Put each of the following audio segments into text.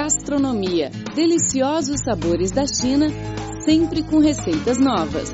Gastronomia. Deliciosos sabores da China, sempre com receitas novas.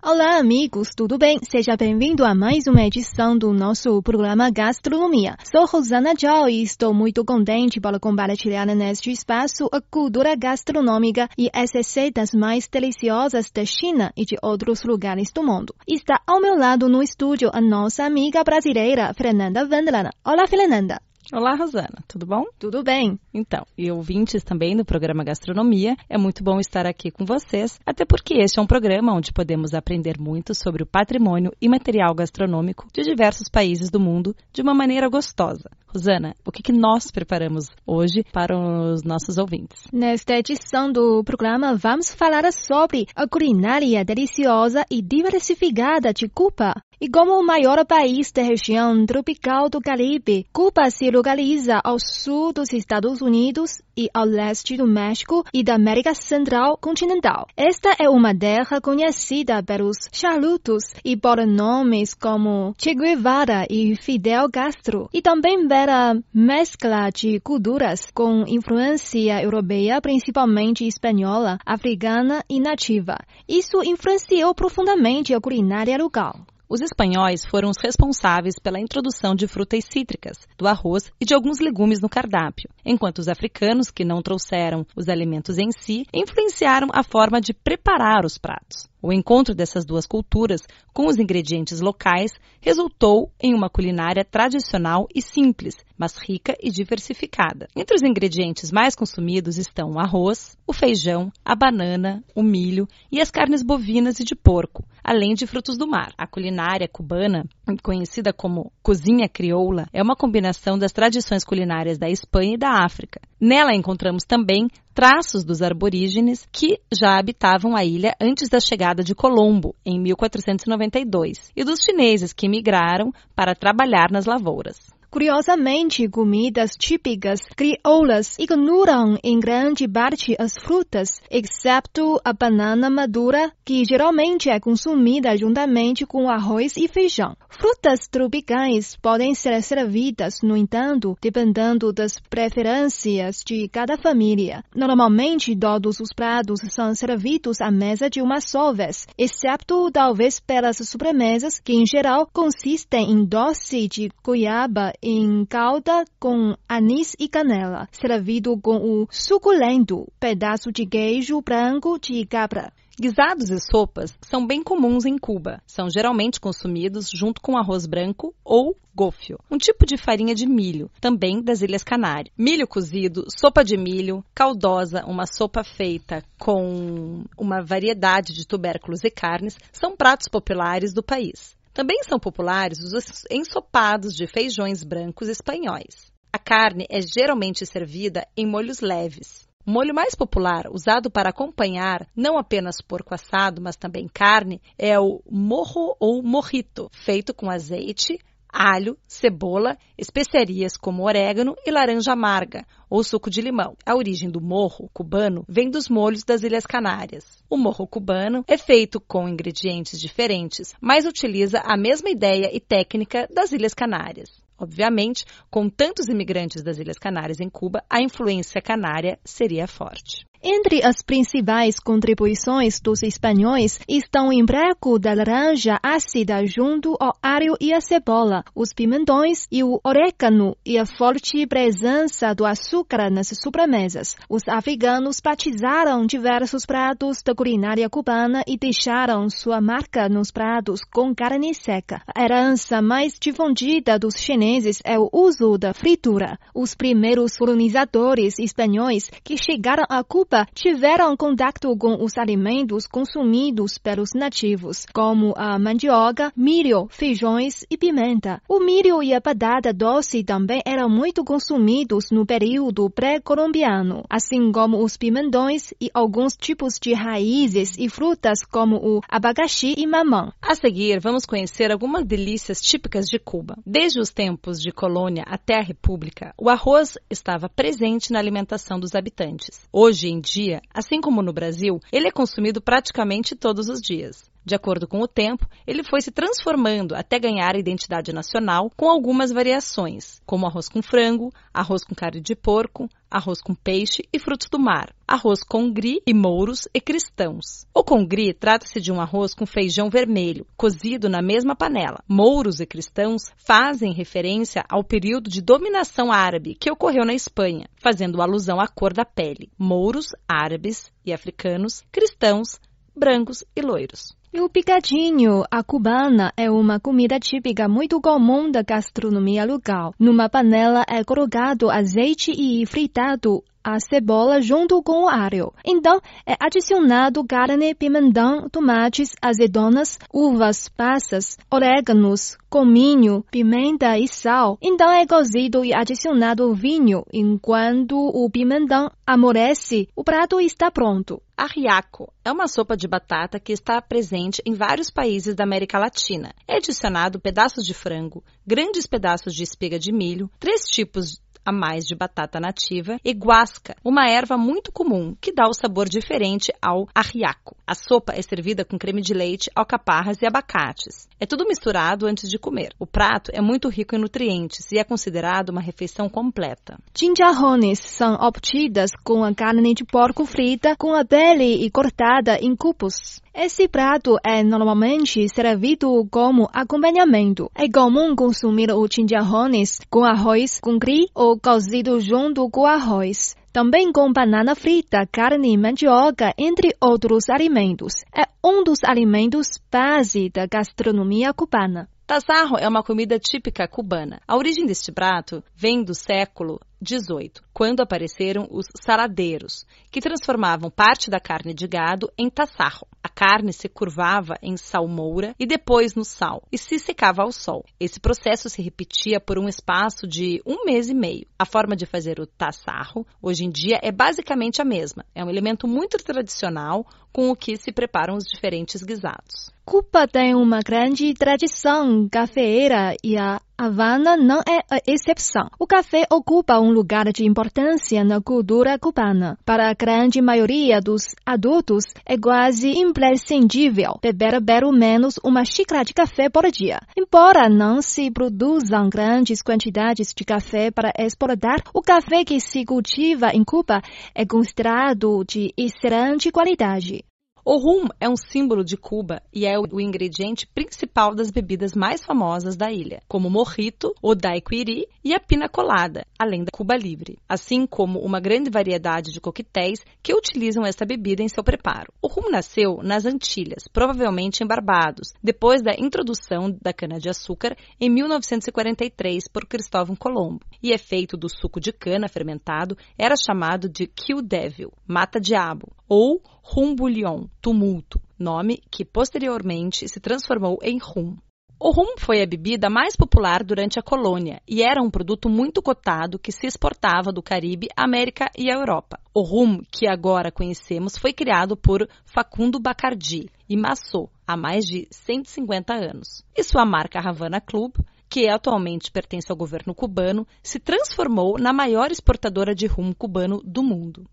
Olá, amigos, tudo bem? Seja bem-vindo a mais uma edição do nosso programa Gastronomia. Sou Rosana Zhao e estou muito contente para compartilhar neste espaço a cultura gastronômica e as receitas mais deliciosas da China e de outros lugares do mundo. Está ao meu lado no estúdio a nossa amiga brasileira, Fernanda Vandelana. Olá, Fernanda. Olá, Rosana, tudo bom? Tudo bem. Então, e ouvintes também do programa Gastronomia, é muito bom estar aqui com vocês, até porque este é um programa onde podemos aprender muito sobre o patrimônio e material gastronômico de diversos países do mundo de uma maneira gostosa. Rosana, o que, que nós preparamos hoje para os nossos ouvintes? Nesta edição do programa, vamos falar sobre a culinária deliciosa e diversificada de Cuba. E como o maior país da região tropical do Caribe, Cuba se localiza ao sul dos Estados Unidos e ao leste do México e da América Central continental. Esta é uma terra conhecida pelos charutos e por nomes como Che Guevara e Fidel Castro, e também pela mescla de culturas com influência europeia, principalmente espanhola, africana e nativa. Isso influenciou profundamente a culinária local. Os espanhóis foram os responsáveis pela introdução de frutas cítricas, do arroz e de alguns legumes no cardápio, enquanto os africanos, que não trouxeram os alimentos em si, influenciaram a forma de preparar os pratos. O encontro dessas duas culturas com os ingredientes locais resultou em uma culinária tradicional e simples, mas rica e diversificada. Entre os ingredientes mais consumidos estão o arroz, o feijão, a banana, o milho e as carnes bovinas e de porco, além de frutos do mar. A culinária cubana, conhecida como cozinha crioula, é uma combinação das tradições culinárias da Espanha e da África. Nela encontramos também traços dos aborígenes que já habitavam a ilha antes da chegada de Colombo, em 1492, e dos chineses que migraram para trabalhar nas lavouras. Curiosamente, comidas típicas crioulas ignoram em grande parte as frutas, exceto a banana madura, que geralmente é consumida juntamente com arroz e feijão. Frutas tropicais podem ser servidas, no entanto, dependendo das preferências de cada família. Normalmente, todos os pratos são servidos à mesa de uma só vez, exceto talvez pelas sobremesas, que em geral consistem em doce de goiaba em calda com anis e canela, servido com o suculento pedaço de queijo branco de cabra. Guisados e sopas são bem comuns em Cuba. São geralmente consumidos junto com arroz branco ou gofio, um tipo de farinha de milho, também das Ilhas Canárias. Milho cozido, sopa de milho, caldosa, uma sopa feita com uma variedade de tubérculos e carnes, são pratos populares do país. Também são populares os ensopados de feijões brancos espanhóis. A carne é geralmente servida em molhos leves. O molho mais popular, usado para acompanhar não apenas porco assado, mas também carne, é o morro ou morrito, feito com azeite, alho, cebola, especiarias como orégano e laranja amarga ou suco de limão. A origem do morro cubano vem dos molhos das Ilhas Canárias. O morro cubano é feito com ingredientes diferentes, mas utiliza a mesma ideia e técnica das Ilhas Canárias. Obviamente, com tantos imigrantes das Ilhas Canárias em Cuba, a influência canária seria forte. Entre as principais contribuições dos espanhóis estão o emprego da laranja ácida junto ao alho e a cebola, os pimentões e o orégano e a forte presença do açúcar nas sobremesas. Os africanos batizaram diversos pratos da culinária cubana e deixaram sua marca nos pratos com carne seca. A herança mais difundida dos chineses é o uso da fritura. Os primeiros colonizadores espanhóis que chegaram a Cuba Europa tiveram contato com os alimentos consumidos pelos nativos, como a mandioca, milho, feijões e pimenta. O milho e a batata doce também eram muito consumidos no período pré-colombiano, assim como os pimentões e alguns tipos de raízes e frutas como o abacaxi e mamão. A seguir, vamos conhecer algumas delícias típicas de Cuba. Desde os tempos de colônia até a República, o arroz estava presente na alimentação dos habitantes. Hoje em dia, assim como no Brasil, ele é consumido praticamente todos os dias. De acordo com o tempo, ele foi se transformando até ganhar a identidade nacional com algumas variações, como arroz com frango, arroz com carne de porco, arroz com peixe e frutos do mar, arroz com gri e mouros e cristãos. O congri trata-se de um arroz com feijão vermelho, cozido na mesma panela. Mouros e cristãos fazem referência ao período de dominação árabe que ocorreu na Espanha, fazendo alusão à cor da pele. Mouros, árabes e africanos, cristãos, brancos e loiros. E o picadinho, a cubana, é uma comida típica muito comum da gastronomia local. Numa panela é colocado azeite e fritado a cebola junto com o alho. Então, é adicionado carne, pimentão, tomates, azeitonas, uvas passas, orégãos, cominho, pimenta e sal. Então, é cozido e adicionado vinho. Enquanto o pimentão amolece, o prato está pronto. Arriaco é uma sopa de batata que está presente em vários países da América Latina. É adicionado pedaços de frango, grandes pedaços de espiga de milho, três tipos a mais de batata nativa e guasca, uma erva muito comum que dá o sabor diferente ao arriaco. A sopa é servida com creme de leite, alcaparras e abacates. É tudo misturado antes de comer. O prato é muito rico em nutrientes e é considerado uma refeição completa. Chinjarrones são obtidas com a carne de porco frita com a pele e cortada em cubos. Esse prato é normalmente servido como acompanhamento. É comum consumir o chinjarrones com arroz com gri ou cozido junto com arroz. Também com banana frita, carne e mandioca, entre outros alimentos. É um dos alimentos base da gastronomia cubana. Tassarro é uma comida típica cubana. A origem deste prato vem do século XVIII, quando apareceram os saladeiros, que transformavam parte da carne de gado em tassarro. A carne se curvava em salmoura e depois no sal, e se secava ao sol. Esse processo se repetia por um espaço de um mês e meio. A forma de fazer o tassarro, hoje em dia, é basicamente a mesma. É um elemento muito tradicional com o que se preparam os diferentes guisados. Cuba tem uma grande tradição cafeeira e a Havana não é a exceção. O café ocupa um lugar de importância na cultura cubana. Para a grande maioria dos adultos, é quase imprescindível beber pelo menos uma xícara de café por dia. Embora não se produzam grandes quantidades de café para exportar, o café que se cultiva em Cuba é considerado de excelente qualidade. O rum é um símbolo de Cuba e é o ingrediente principal das bebidas mais famosas da ilha, como o mojito, o daiquiri e a pina colada, além da Cuba Livre, assim como uma grande variedade de coquetéis que utilizam essa bebida em seu preparo. O rum nasceu nas Antilhas, provavelmente em Barbados, depois da introdução da cana-de-açúcar em 1943 por Cristóvão Colombo, e é feito do suco de cana fermentado, era chamado de kill devil, mata-diabo, ou rum bouillon, tumulto, nome que posteriormente se transformou em rum. O rum foi a bebida mais popular durante a colônia e era um produto muito cotado que se exportava do Caribe, América e Europa. O rum que agora conhecemos foi criado por Facundo Bacardi e Massot há mais de 150 anos. E sua marca Havana Club, que atualmente pertence ao governo cubano, se transformou na maior exportadora de rum cubano do mundo.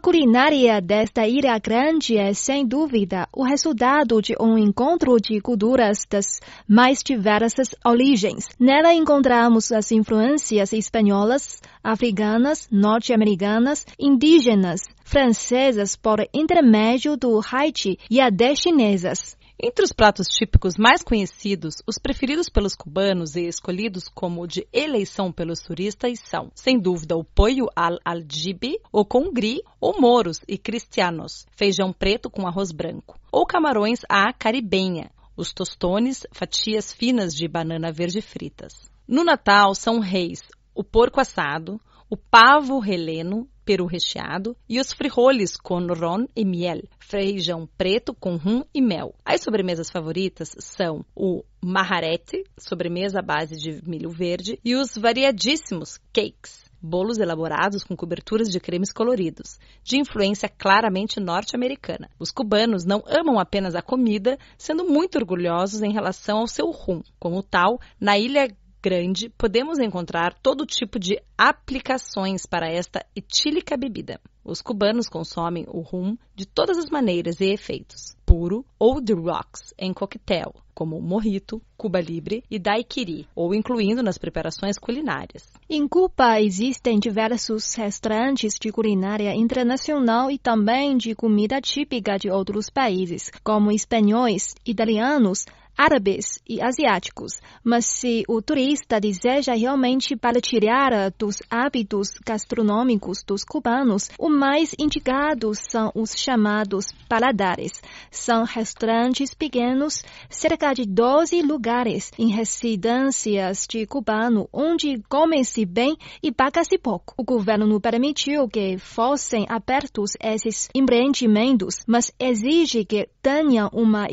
A culinária desta ilha grande é, sem dúvida, o resultado de um encontro de culturas das mais diversas origens. Nela encontramos as influências espanholas, africanas, norte-americanas, indígenas, francesas por intermédio do Haiti e até chinesas. Entre os pratos típicos mais conhecidos, os preferidos pelos cubanos e escolhidos como de eleição pelos turistas são, sem dúvida, o pollo al aljibe, o congri, ou moros e cristianos, feijão preto com arroz branco, ou camarões à caribenha, os tostones, fatias finas de banana verde fritas. No Natal são reis, o porco assado, o pavo releno, peru recheado, e os frijoles com ron e miel, feijão preto com rum e mel. As sobremesas favoritas são o maharete, sobremesa à base de milho verde, e os variadíssimos cakes bolos elaborados com coberturas de cremes coloridos, de influência claramente norte-americana. Os cubanos não amam apenas a comida, sendo muito orgulhosos em relação ao seu rum. Como tal, na ilha grande, podemos encontrar todo tipo de aplicações para esta etílica bebida. Os cubanos consomem o rum de todas as maneiras e efeitos, puro ou de rocks, em coquetel, como mojito, Cuba Libre e daiquiri, ou incluindo nas preparações culinárias. Em Cuba existem diversos restaurantes de culinária internacional e também de comida típica de outros países, como espanhóis, italianos, árabes e asiáticos, mas se o turista deseja realmente partilhar dos hábitos gastronômicos dos cubanos, o mais indicados são os chamados paladares. São restaurantes pequenos, cerca de 12 lugares em residências de cubano, onde come-se bem e paga-se pouco. O governo permitiu que fossem abertos esses empreendimentos, mas exige que tenham uma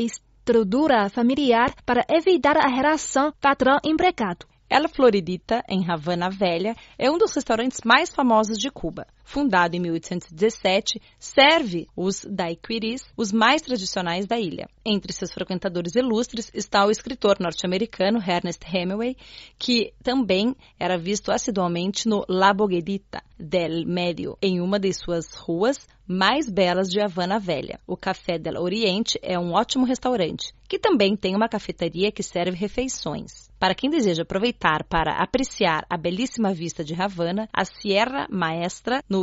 estrutura familiar para evitar a relação patrão-empregado. Ela Floridita, em Havana Velha, é um dos restaurantes mais famosos de Cuba. Fundado em 1817, serve os daiquiris, os mais tradicionais da ilha. Entre seus frequentadores ilustres está o escritor norte-americano Ernest Hemingway, que também era visto assiduamente no La Boguedita del Medio, em uma de suas ruas mais belas de Havana Velha. O Café del Oriente é um ótimo restaurante, que também tem uma cafeteria que serve refeições. Para quem deseja aproveitar para apreciar a belíssima vista de Havana, a Sierra Maestra, no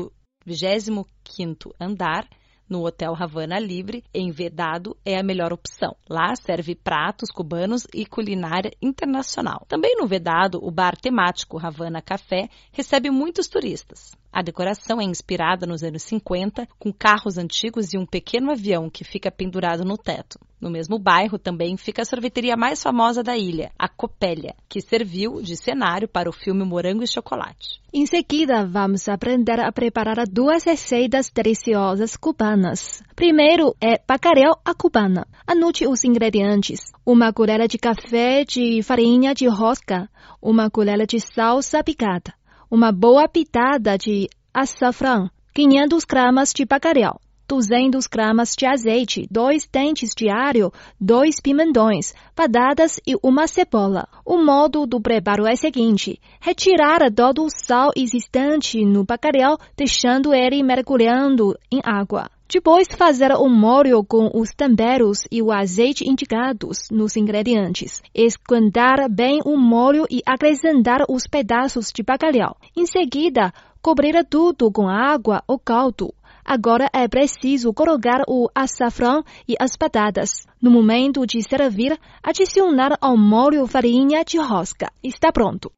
25º andar, no Hotel Havana Livre, em Vedado, é a melhor opção. Lá serve pratos cubanos e culinária internacional. Também no Vedado, o bar temático Havana Café recebe muitos turistas. A decoração é inspirada nos anos 50, com carros antigos e um pequeno avião que fica pendurado no teto. No mesmo bairro também fica a sorveteria mais famosa da ilha, a Copélia, que serviu de cenário para o filme Morango e Chocolate. Em seguida, vamos aprender a preparar duas receitas deliciosas cubanas. Primeiro é bacalhau à cubana. Anote os ingredientes: uma colher de café de farinha de rosca, uma colher de salsa picada, uma boa pitada de açafrão, 500 gramas de bacalhau, 200 gramas de azeite, dois dentes de alho, dois pimentões, batatas e uma cebola. O modo do preparo é o seguinte: retirar todo o sal existente no bacalhau, deixando ele mergulhando em água. Depois fazer o molho com os temperos e o azeite indicados nos ingredientes. Esquentar bem o molho e acrescentar os pedaços de bacalhau. Em seguida, cobrir tudo com água ou caldo. Agora é preciso colocar o açafrão e as batatas. No momento de servir, adicionar ao molho farinha de rosca. Está pronto.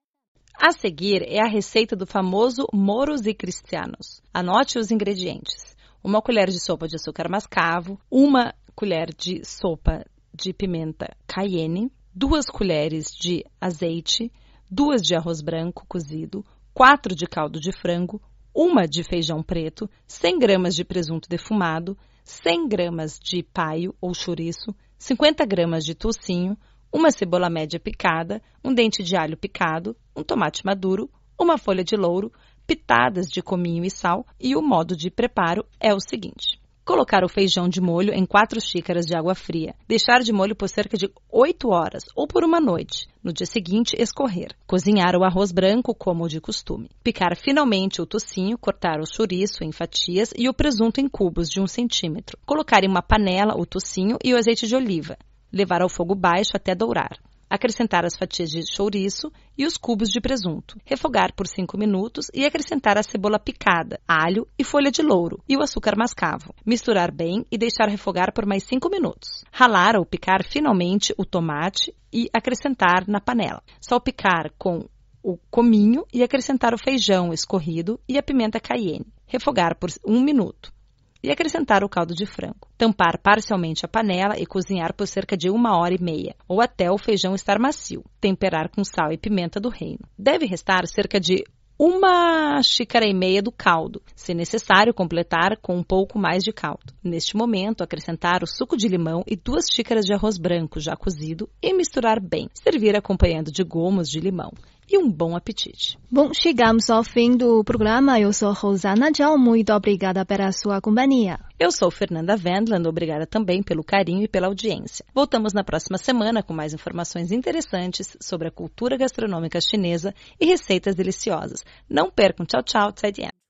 A seguir é a receita do famoso Moros e Cristianos. Anote os ingredientes uma colher de sopa de açúcar mascavo, uma colher de sopa de pimenta cayenne, duas colheres de azeite, duas de arroz branco cozido, quatro de caldo de frango, uma de feijão preto, 100 gramas de presunto defumado, 100 gramas de paio ou chouriço, 50 gramas de toucinho, uma cebola média picada, um dente de alho picado, um tomate maduro, uma folha de louro, pitadas de cominho e sal, e o modo de preparo é o seguinte. Colocar o feijão de molho em 4 xícaras de água fria. Deixar de molho por cerca de 8 horas ou por uma noite. No dia seguinte, escorrer. Cozinhar o arroz branco como de costume. Picar finalmente o tocinho, cortar o chouriço em fatias e o presunto em cubos de 1 centímetro. Colocar em uma panela o tocinho e o azeite de oliva. Levar ao fogo baixo até dourar acrescentar as fatias de chouriço e os cubos de presunto, refogar por 5 minutos e acrescentar a cebola picada, alho e folha de louro e o açúcar mascavo. Misturar bem e deixar refogar por mais 5 minutos. Ralar ou picar finalmente o tomate e acrescentar na panela. Salpicar com o cominho e acrescentar o feijão escorrido e a pimenta cayenne. Refogar por 1 minuto e acrescentar o caldo de frango. Tampar parcialmente a panela e cozinhar por cerca de uma hora e meia, ou até o feijão estar macio. Temperar com sal e pimenta do reino. Deve restar cerca de uma xícara e meia do caldo, se necessário completar com um pouco mais de caldo. Neste momento, acrescentar o suco de limão e duas xícaras de arroz branco já cozido e misturar bem. Servir acompanhando de gomos de limão e um bom apetite. Bom, chegamos ao fim do programa. Eu sou Rosana Tchau. Muito obrigada pela sua companhia. Eu sou Fernanda Wendland. Obrigada também pelo carinho e pela audiência. Voltamos na próxima semana com mais informações interessantes sobre a cultura gastronômica chinesa e receitas deliciosas. Não percam. Tchau, tchau. Zaijian.